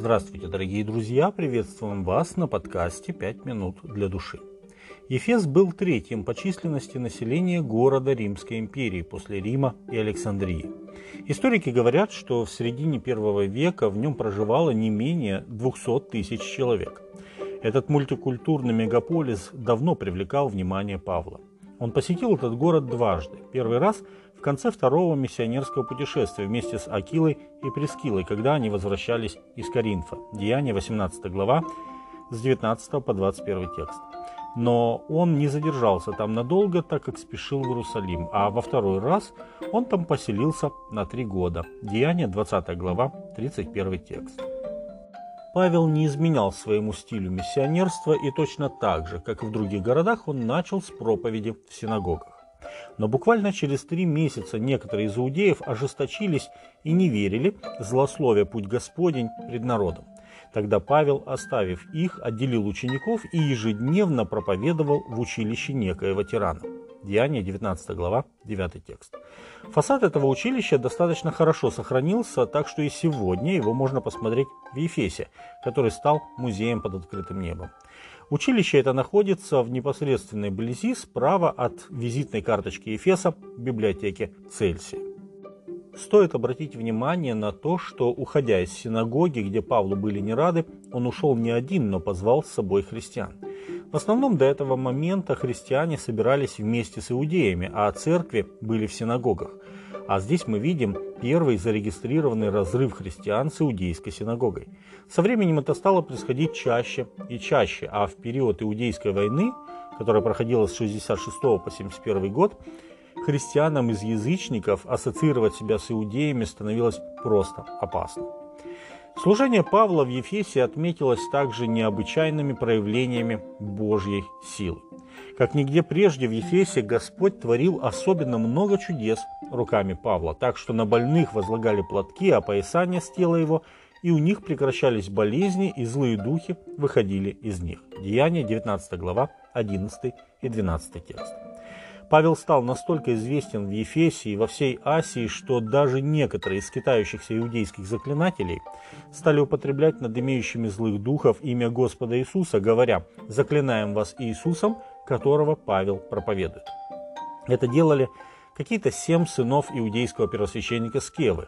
Здравствуйте, дорогие друзья! Приветствуем вас на подкасте «Пять минут для души». Ефес был третьим по численности населения города Римской империи после Рима и Александрии. Историки говорят, что в середине первого века в нем проживало не менее 200 тысяч человек. Этот мультикультурный мегаполис давно привлекал внимание Павла. Он посетил этот город дважды. Первый раз в конце второго миссионерского путешествия вместе с Акилой и Прескилой, когда они возвращались из Коринфа. Деяние 18 глава с 19 по 21 текст. Но он не задержался там надолго, так как спешил в Иерусалим, а во второй раз он там поселился на три года. Деяние 20 глава, 31 текст. Павел не изменял своему стилю миссионерства и точно так же, как и в других городах, он начал с проповеди в синагогах. Но буквально через три месяца некоторые из иудеев ожесточились и не верили, злословия путь Господень пред народом. Тогда Павел, оставив их, отделил учеников и ежедневно проповедовал в училище некоего тирана. Деяние, 19 глава, 9 текст. Фасад этого училища достаточно хорошо сохранился, так что и сегодня его можно посмотреть в Ефесе, который стал музеем под открытым небом. Училище это находится в непосредственной близи справа от визитной карточки Ефеса библиотеки Цельсия. Стоит обратить внимание на то, что, уходя из синагоги, где Павлу были не рады, он ушел не один, но позвал с собой христиан – в основном до этого момента христиане собирались вместе с иудеями, а церкви были в синагогах. А здесь мы видим первый зарегистрированный разрыв христиан с иудейской синагогой. Со временем это стало происходить чаще и чаще, а в период Иудейской войны, которая проходила с 66 по 71 год, христианам из язычников ассоциировать себя с иудеями становилось просто опасно. Служение Павла в Ефесе отметилось также необычайными проявлениями Божьей силы. Как нигде прежде в Ефесе Господь творил особенно много чудес руками Павла, так что на больных возлагали платки, опоясания с тела его, и у них прекращались болезни, и злые духи выходили из них. Деяние 19 глава, 11 и 12 текст. Павел стал настолько известен в Ефесе и во всей Асии, что даже некоторые из скитающихся иудейских заклинателей стали употреблять над имеющими злых духов имя Господа Иисуса, говоря «Заклинаем вас Иисусом, которого Павел проповедует». Это делали какие-то семь сынов иудейского первосвященника Скевы.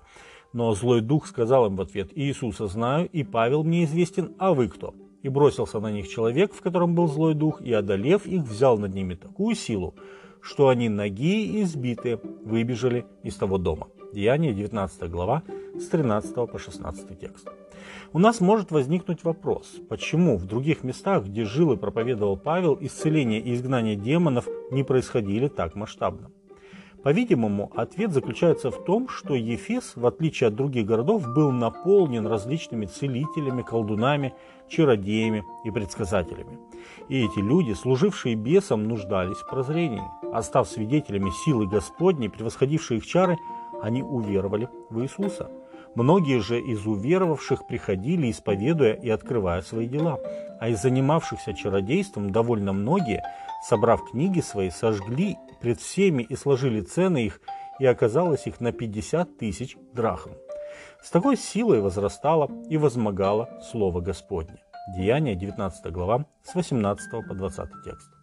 Но злой дух сказал им в ответ «Иисуса знаю, и Павел мне известен, а вы кто?» И бросился на них человек, в котором был злой дух, и, одолев их, взял над ними такую силу, что они ноги и избитые выбежали из того дома. Деяние 19 глава с 13 по 16 текст. У нас может возникнуть вопрос, почему в других местах, где жил и проповедовал Павел, исцеление и изгнание демонов не происходили так масштабно. По-видимому, ответ заключается в том, что Ефес, в отличие от других городов, был наполнен различными целителями, колдунами, чародеями и предсказателями. И эти люди, служившие бесам, нуждались в прозрении. А свидетелями силы Господней, превосходившей их чары, они уверовали в Иисуса. Многие же из уверовавших приходили, исповедуя и открывая свои дела. А из занимавшихся чародейством довольно многие, собрав книги свои, сожгли пред всеми и сложили цены их, и оказалось их на 50 тысяч драхм. С такой силой возрастало и возмогало Слово Господне. Деяние 19 глава с 18 по 20 текст.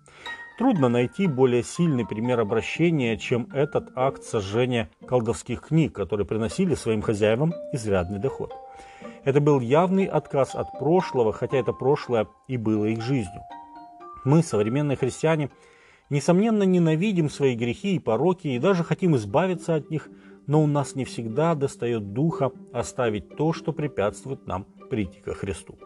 Трудно найти более сильный пример обращения, чем этот акт сожжения колдовских книг, которые приносили своим хозяевам изрядный доход. Это был явный отказ от прошлого, хотя это прошлое и было их жизнью. Мы, современные христиане, несомненно ненавидим свои грехи и пороки и даже хотим избавиться от них, но у нас не всегда достает духа оставить то, что препятствует нам прийти ко Христу.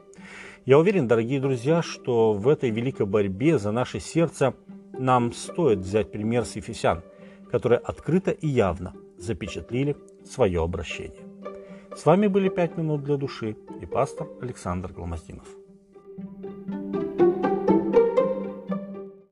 Я уверен, дорогие друзья, что в этой великой борьбе за наше сердце нам стоит взять пример с Ефесян, которые открыто и явно запечатлели свое обращение. С вами были «Пять минут для души» и пастор Александр Гломоздинов.